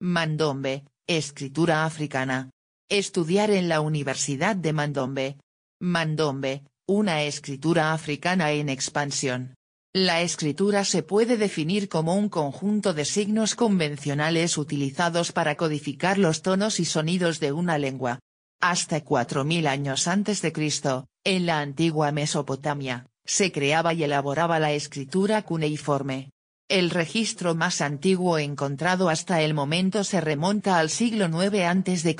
Mandombe, escritura africana. Estudiar en la Universidad de Mandombe. Mandombe, una escritura africana en expansión. La escritura se puede definir como un conjunto de signos convencionales utilizados para codificar los tonos y sonidos de una lengua. Hasta 4000 años antes de Cristo, en la antigua Mesopotamia, se creaba y elaboraba la escritura cuneiforme. El registro más antiguo encontrado hasta el momento se remonta al siglo IX a.C.,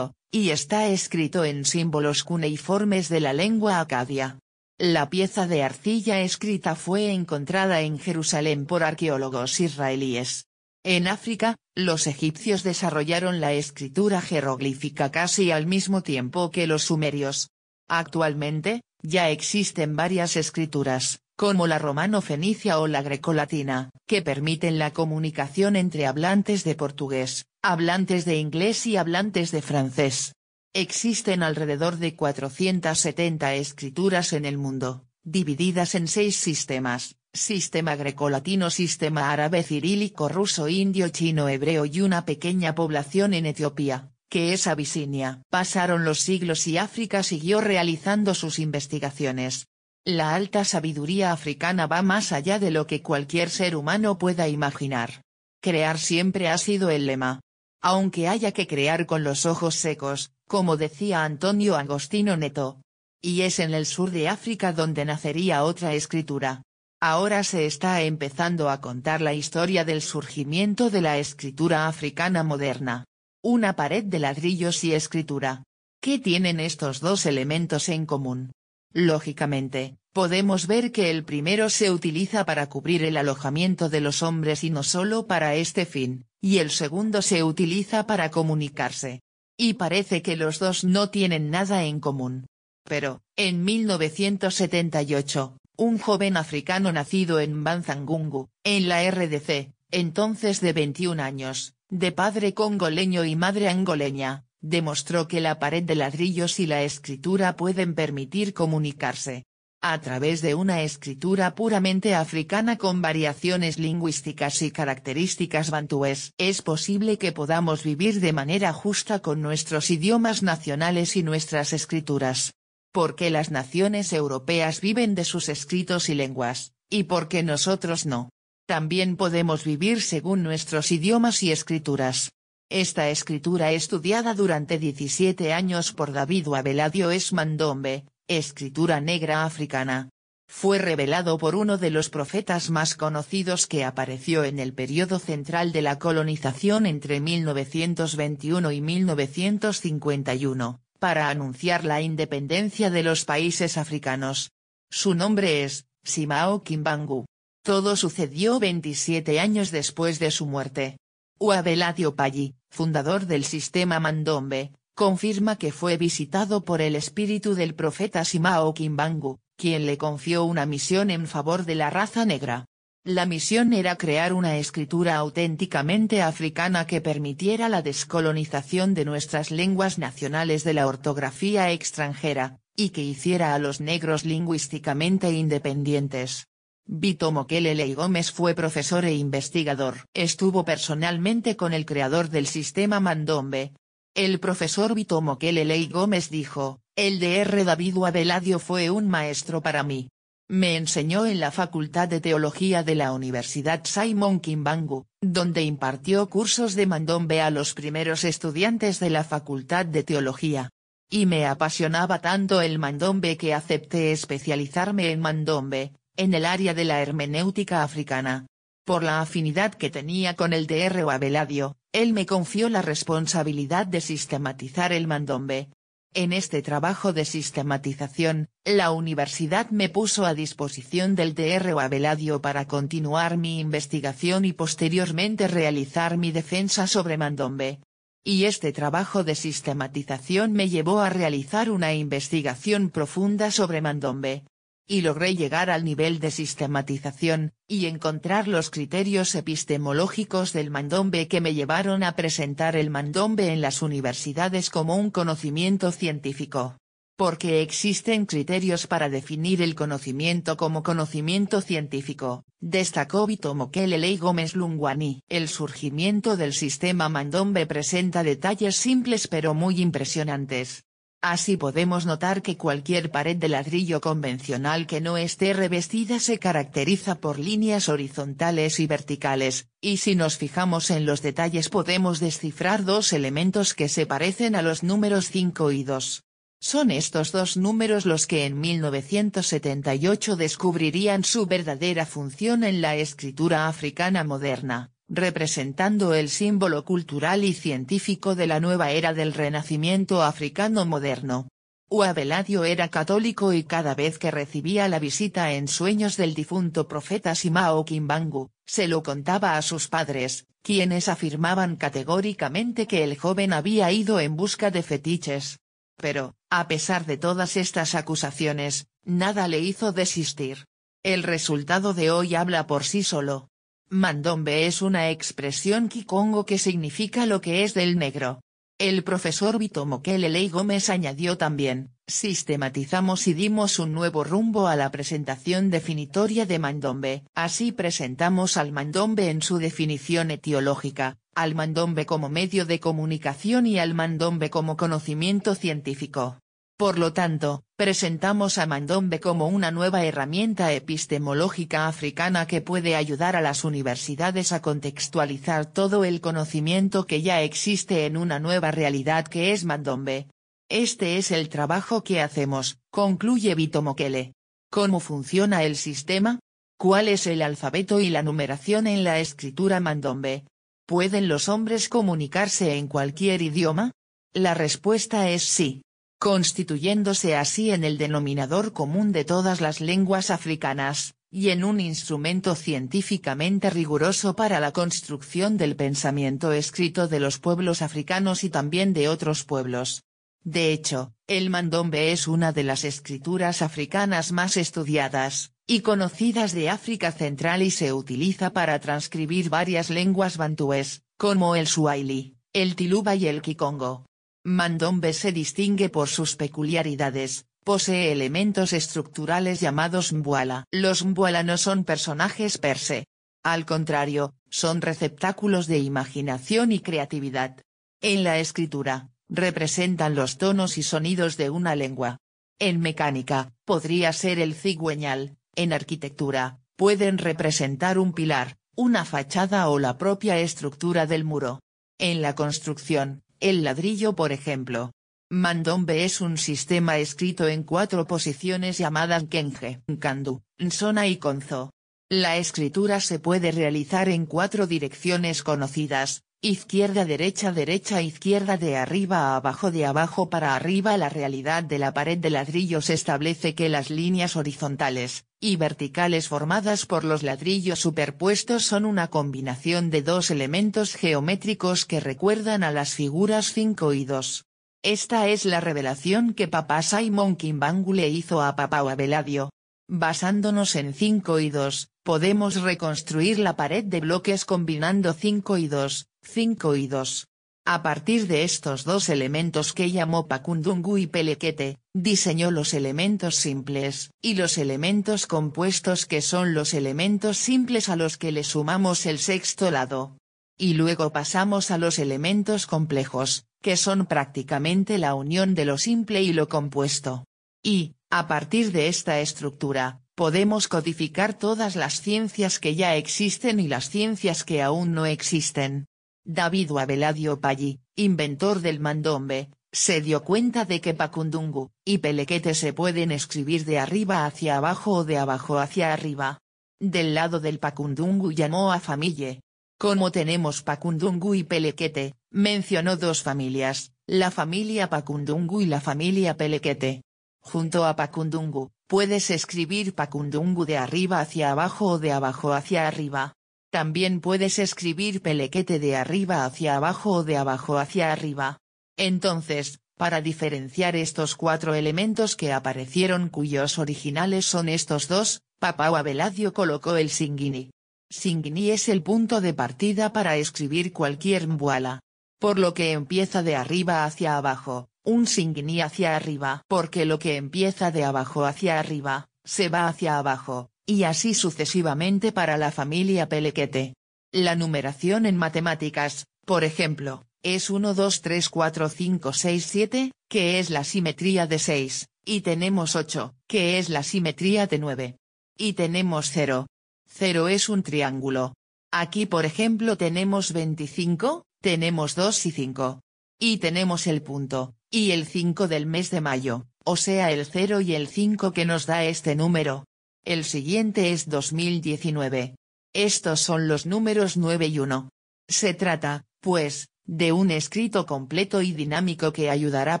y está escrito en símbolos cuneiformes de la lengua acadia. La pieza de arcilla escrita fue encontrada en Jerusalén por arqueólogos israelíes. En África, los egipcios desarrollaron la escritura jeroglífica casi al mismo tiempo que los sumerios. Actualmente, ya existen varias escrituras, como la romano-fenicia o la grecolatina, que permiten la comunicación entre hablantes de portugués, hablantes de inglés y hablantes de francés. Existen alrededor de 470 escrituras en el mundo, divididas en seis sistemas, sistema grecolatino, sistema árabe cirílico ruso indio chino hebreo y una pequeña población en Etiopía, que es Abisinia. Pasaron los siglos y África siguió realizando sus investigaciones. La alta sabiduría africana va más allá de lo que cualquier ser humano pueda imaginar. Crear siempre ha sido el lema. Aunque haya que crear con los ojos secos, como decía Antonio Agostino Neto. Y es en el sur de África donde nacería otra escritura. Ahora se está empezando a contar la historia del surgimiento de la escritura africana moderna. Una pared de ladrillos y escritura. ¿Qué tienen estos dos elementos en común? Lógicamente, podemos ver que el primero se utiliza para cubrir el alojamiento de los hombres y no solo para este fin, y el segundo se utiliza para comunicarse. Y parece que los dos no tienen nada en común. Pero, en 1978, un joven africano nacido en Banzangungu, en la RDC, entonces de 21 años, de padre congoleño y madre angoleña, demostró que la pared de ladrillos y la escritura pueden permitir comunicarse. A través de una escritura puramente africana con variaciones lingüísticas y características bantúes, es posible que podamos vivir de manera justa con nuestros idiomas nacionales y nuestras escrituras. Porque las naciones europeas viven de sus escritos y lenguas, y porque nosotros no también podemos vivir según nuestros idiomas y escrituras. Esta escritura estudiada durante 17 años por David Abeladio es Mandombe, escritura negra africana. Fue revelado por uno de los profetas más conocidos que apareció en el periodo central de la colonización entre 1921 y 1951, para anunciar la independencia de los países africanos. Su nombre es, Simao Kimbangu. Todo sucedió 27 años después de su muerte. Uabeladio Paggi, fundador del sistema Mandombe, confirma que fue visitado por el espíritu del profeta Simao Kimbangu, quien le confió una misión en favor de la raza negra. La misión era crear una escritura auténticamente africana que permitiera la descolonización de nuestras lenguas nacionales de la ortografía extranjera, y que hiciera a los negros lingüísticamente independientes. Vito Mokelele Gómez fue profesor e investigador. Estuvo personalmente con el creador del sistema Mandombe. El profesor Vito Mokelele Gómez dijo, el Dr. David Abeladio fue un maestro para mí. Me enseñó en la Facultad de Teología de la Universidad Simon Kimbangu, donde impartió cursos de mandombe a los primeros estudiantes de la Facultad de Teología. Y me apasionaba tanto el mandombe que acepté especializarme en mandombe, en el área de la hermenéutica africana. Por la afinidad que tenía con el Dr. Abeladio, él me confió la responsabilidad de sistematizar el mandombe. En este trabajo de sistematización, la universidad me puso a disposición del Dr. Abeladio para continuar mi investigación y posteriormente realizar mi defensa sobre mandombe. Y este trabajo de sistematización me llevó a realizar una investigación profunda sobre mandombe y logré llegar al nivel de sistematización, y encontrar los criterios epistemológicos del mandombe que me llevaron a presentar el mandombe en las universidades como un conocimiento científico. porque existen criterios para definir el conocimiento como conocimiento científico, destacó Vito Mokelele Gómez Lungwani. El surgimiento del sistema Mandombe presenta detalles simples pero muy impresionantes. Así podemos notar que cualquier pared de ladrillo convencional que no esté revestida se caracteriza por líneas horizontales y verticales, y si nos fijamos en los detalles podemos descifrar dos elementos que se parecen a los números 5 y 2. Son estos dos números los que en 1978 descubrirían su verdadera función en la escritura africana moderna, representando el símbolo cultural y científico de la nueva era del renacimiento africano moderno. Uabeladio era católico y cada vez que recibía la visita en sueños del difunto profeta Simao Kimbangu, se lo contaba a sus padres, quienes afirmaban categóricamente que el joven había ido en busca de fetiches, pero, a pesar de todas estas acusaciones, nada le hizo desistir. El resultado de hoy habla por sí solo. Mandombe es una expresión kikongo que significa lo que es del negro. El profesor Vito Mokelele Gómez añadió también, sistematizamos y dimos un nuevo rumbo a la presentación definitoria de mandombe. Así presentamos al mandombe en su definición etiológica, al mandombe como medio de comunicación y al mandombe como conocimiento científico. Por lo tanto, presentamos a Mandombe como una nueva herramienta epistemológica africana que puede ayudar a las universidades a contextualizar todo el conocimiento que ya existe en una nueva realidad que es Mandombe. Este es el trabajo que hacemos, concluye Vito Mokele. ¿Cómo funciona el sistema? ¿Cuál es el alfabeto y la numeración en la escritura Mandombe? ¿Pueden los hombres comunicarse en cualquier idioma? La respuesta es sí constituyéndose así en el denominador común de todas las lenguas africanas, y en un instrumento científicamente riguroso para la construcción del pensamiento escrito de los pueblos africanos y también de otros pueblos. De hecho, el mandombe es una de las escrituras africanas más estudiadas, y conocidas de África Central y se utiliza para transcribir varias lenguas bantúes, como el suaili, el tiluba y el kikongo. Mandombe se distingue por sus peculiaridades, posee elementos estructurales llamados mbuala. Los mbuala no son personajes per se. Al contrario, son receptáculos de imaginación y creatividad. En la escritura, representan los tonos y sonidos de una lengua. En mecánica, podría ser el cigüeñal, en arquitectura, pueden representar un pilar, una fachada o la propia estructura del muro. En la construcción, el ladrillo por ejemplo. Mandombe es un sistema escrito en cuatro posiciones llamadas Kenje, Nkandu, Nsona y Konzo. La escritura se puede realizar en cuatro direcciones conocidas, izquierda derecha derecha izquierda de arriba a abajo de abajo para arriba La realidad de la pared de ladrillos establece que las líneas horizontales, y verticales formadas por los ladrillos superpuestos son una combinación de dos elementos geométricos que recuerdan a las figuras 5 y 2. Esta es la revelación que Papá Simon Kimbangu le hizo a Papá Abeladio. Basándonos en 5 y 2, podemos reconstruir la pared de bloques combinando 5 y 2, 5 y 2. A partir de estos dos elementos que llamó Pacundungu y Pelequete, diseñó los elementos simples, y los elementos compuestos que son los elementos simples a los que le sumamos el sexto lado. Y luego pasamos a los elementos complejos, que son prácticamente la unión de lo simple y lo compuesto. Y, a partir de esta estructura, podemos codificar todas las ciencias que ya existen y las ciencias que aún no existen. David Abeladio Palli, inventor del mandombe, se dio cuenta de que Pacundungu y Pelequete se pueden escribir de arriba hacia abajo o de abajo hacia arriba. Del lado del Pacundungu llamó a familia. Como tenemos Pacundungu y Pelequete, mencionó dos familias, la familia Pacundungu y la familia Pelequete. Junto a Pacundungu, puedes escribir Pacundungu de arriba hacia abajo o de abajo hacia arriba. También puedes escribir pelequete de arriba hacia abajo o de abajo hacia arriba. Entonces, para diferenciar estos cuatro elementos que aparecieron cuyos originales son estos dos, Papao Abeladio colocó el Singini. Singini es el punto de partida para escribir cualquier mbuala. Por lo que empieza de arriba hacia abajo, un singini hacia arriba. Porque lo que empieza de abajo hacia arriba, se va hacia abajo, y así sucesivamente para la familia Pelequete. La numeración en matemáticas, por ejemplo, es 1 2 3 4 5 6 7, que es la simetría de 6, y tenemos 8, que es la simetría de 9. Y tenemos 0. 0 es un triángulo. Aquí por ejemplo tenemos 25, tenemos 2 y 5. Y tenemos el punto, y el 5 del mes de mayo, o sea el 0 y el 5 que nos da este número. El siguiente es 2019. Estos son los números 9 y 1. Se trata, pues, de un escrito completo y dinámico que ayudará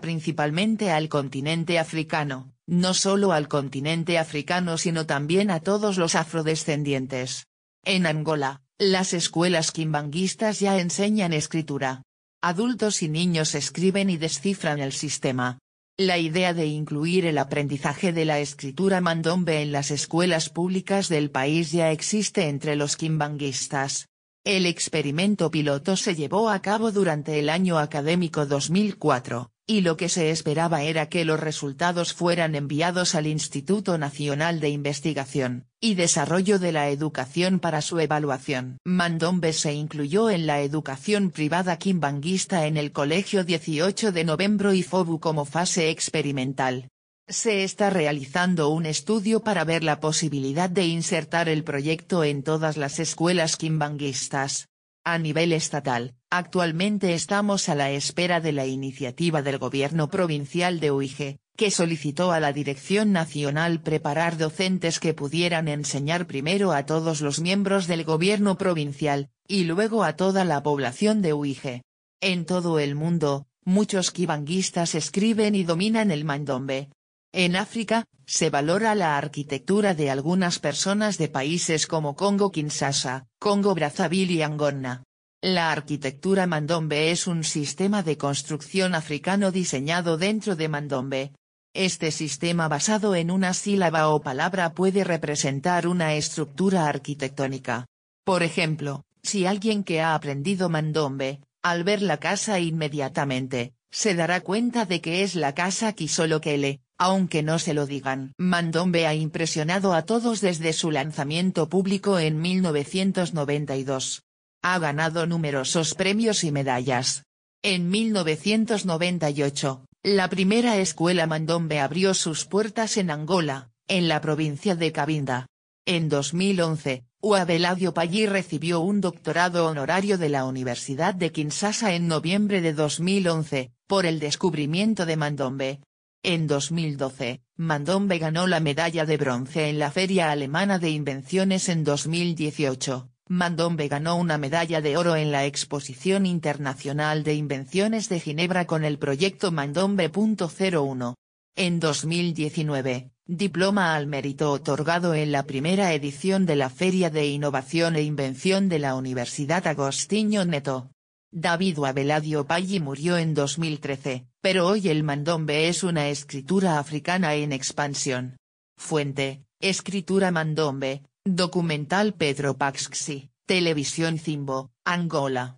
principalmente al continente africano, no solo al continente africano sino también a todos los afrodescendientes. En Angola, las escuelas quimbanguistas ya enseñan escritura. Adultos y niños escriben y descifran el sistema. La idea de incluir el aprendizaje de la escritura mandombe en las escuelas públicas del país ya existe entre los quimbanguistas. El experimento piloto se llevó a cabo durante el año académico 2004, y lo que se esperaba era que los resultados fueran enviados al Instituto Nacional de Investigación y Desarrollo de la Educación para su evaluación. Mandombe se incluyó en la educación privada quimbanguista en el Colegio 18 de Noviembre y FOBU como fase experimental. Se está realizando un estudio para ver la posibilidad de insertar el proyecto en todas las escuelas quimbanguistas. A nivel estatal, actualmente estamos a la espera de la iniciativa del gobierno provincial de Uige, que solicitó a la Dirección Nacional preparar docentes que pudieran enseñar primero a todos los miembros del gobierno provincial, y luego a toda la población de Uige. En todo el mundo, muchos kibanguistas escriben y dominan el mandombe. En África, se valora la arquitectura de algunas personas de países como Congo-Kinshasa, Congo-Brazzaville y Angola. La arquitectura mandombe es un sistema de construcción africano diseñado dentro de mandombe. Este sistema basado en una sílaba o palabra puede representar una estructura arquitectónica. Por ejemplo, si alguien que ha aprendido mandombe, al ver la casa inmediatamente, se dará cuenta de que es la casa le aunque no se lo digan. Mandombe ha impresionado a todos desde su lanzamiento público en 1992. Ha ganado numerosos premios y medallas. En 1998, la primera escuela Mandombe abrió sus puertas en Angola, en la provincia de Cabinda. En 2011, Uabeladio Pallí recibió un doctorado honorario de la Universidad de Kinshasa en noviembre de 2011, por el descubrimiento de Mandombe, en 2012, Mandombe ganó la medalla de bronce en la Feria Alemana de Invenciones en 2018. Mandombe ganó una medalla de oro en la Exposición Internacional de Invenciones de Ginebra con el proyecto Mandombe.01. En 2019, diploma al mérito otorgado en la primera edición de la Feria de Innovación e Invención de la Universidad Agostinho Neto. David Abeladio Paggi murió en 2013, pero hoy el mandombe es una escritura africana en expansión. Fuente, Escritura Mandombe, Documental Pedro Paxxi, Televisión Zimbo, Angola.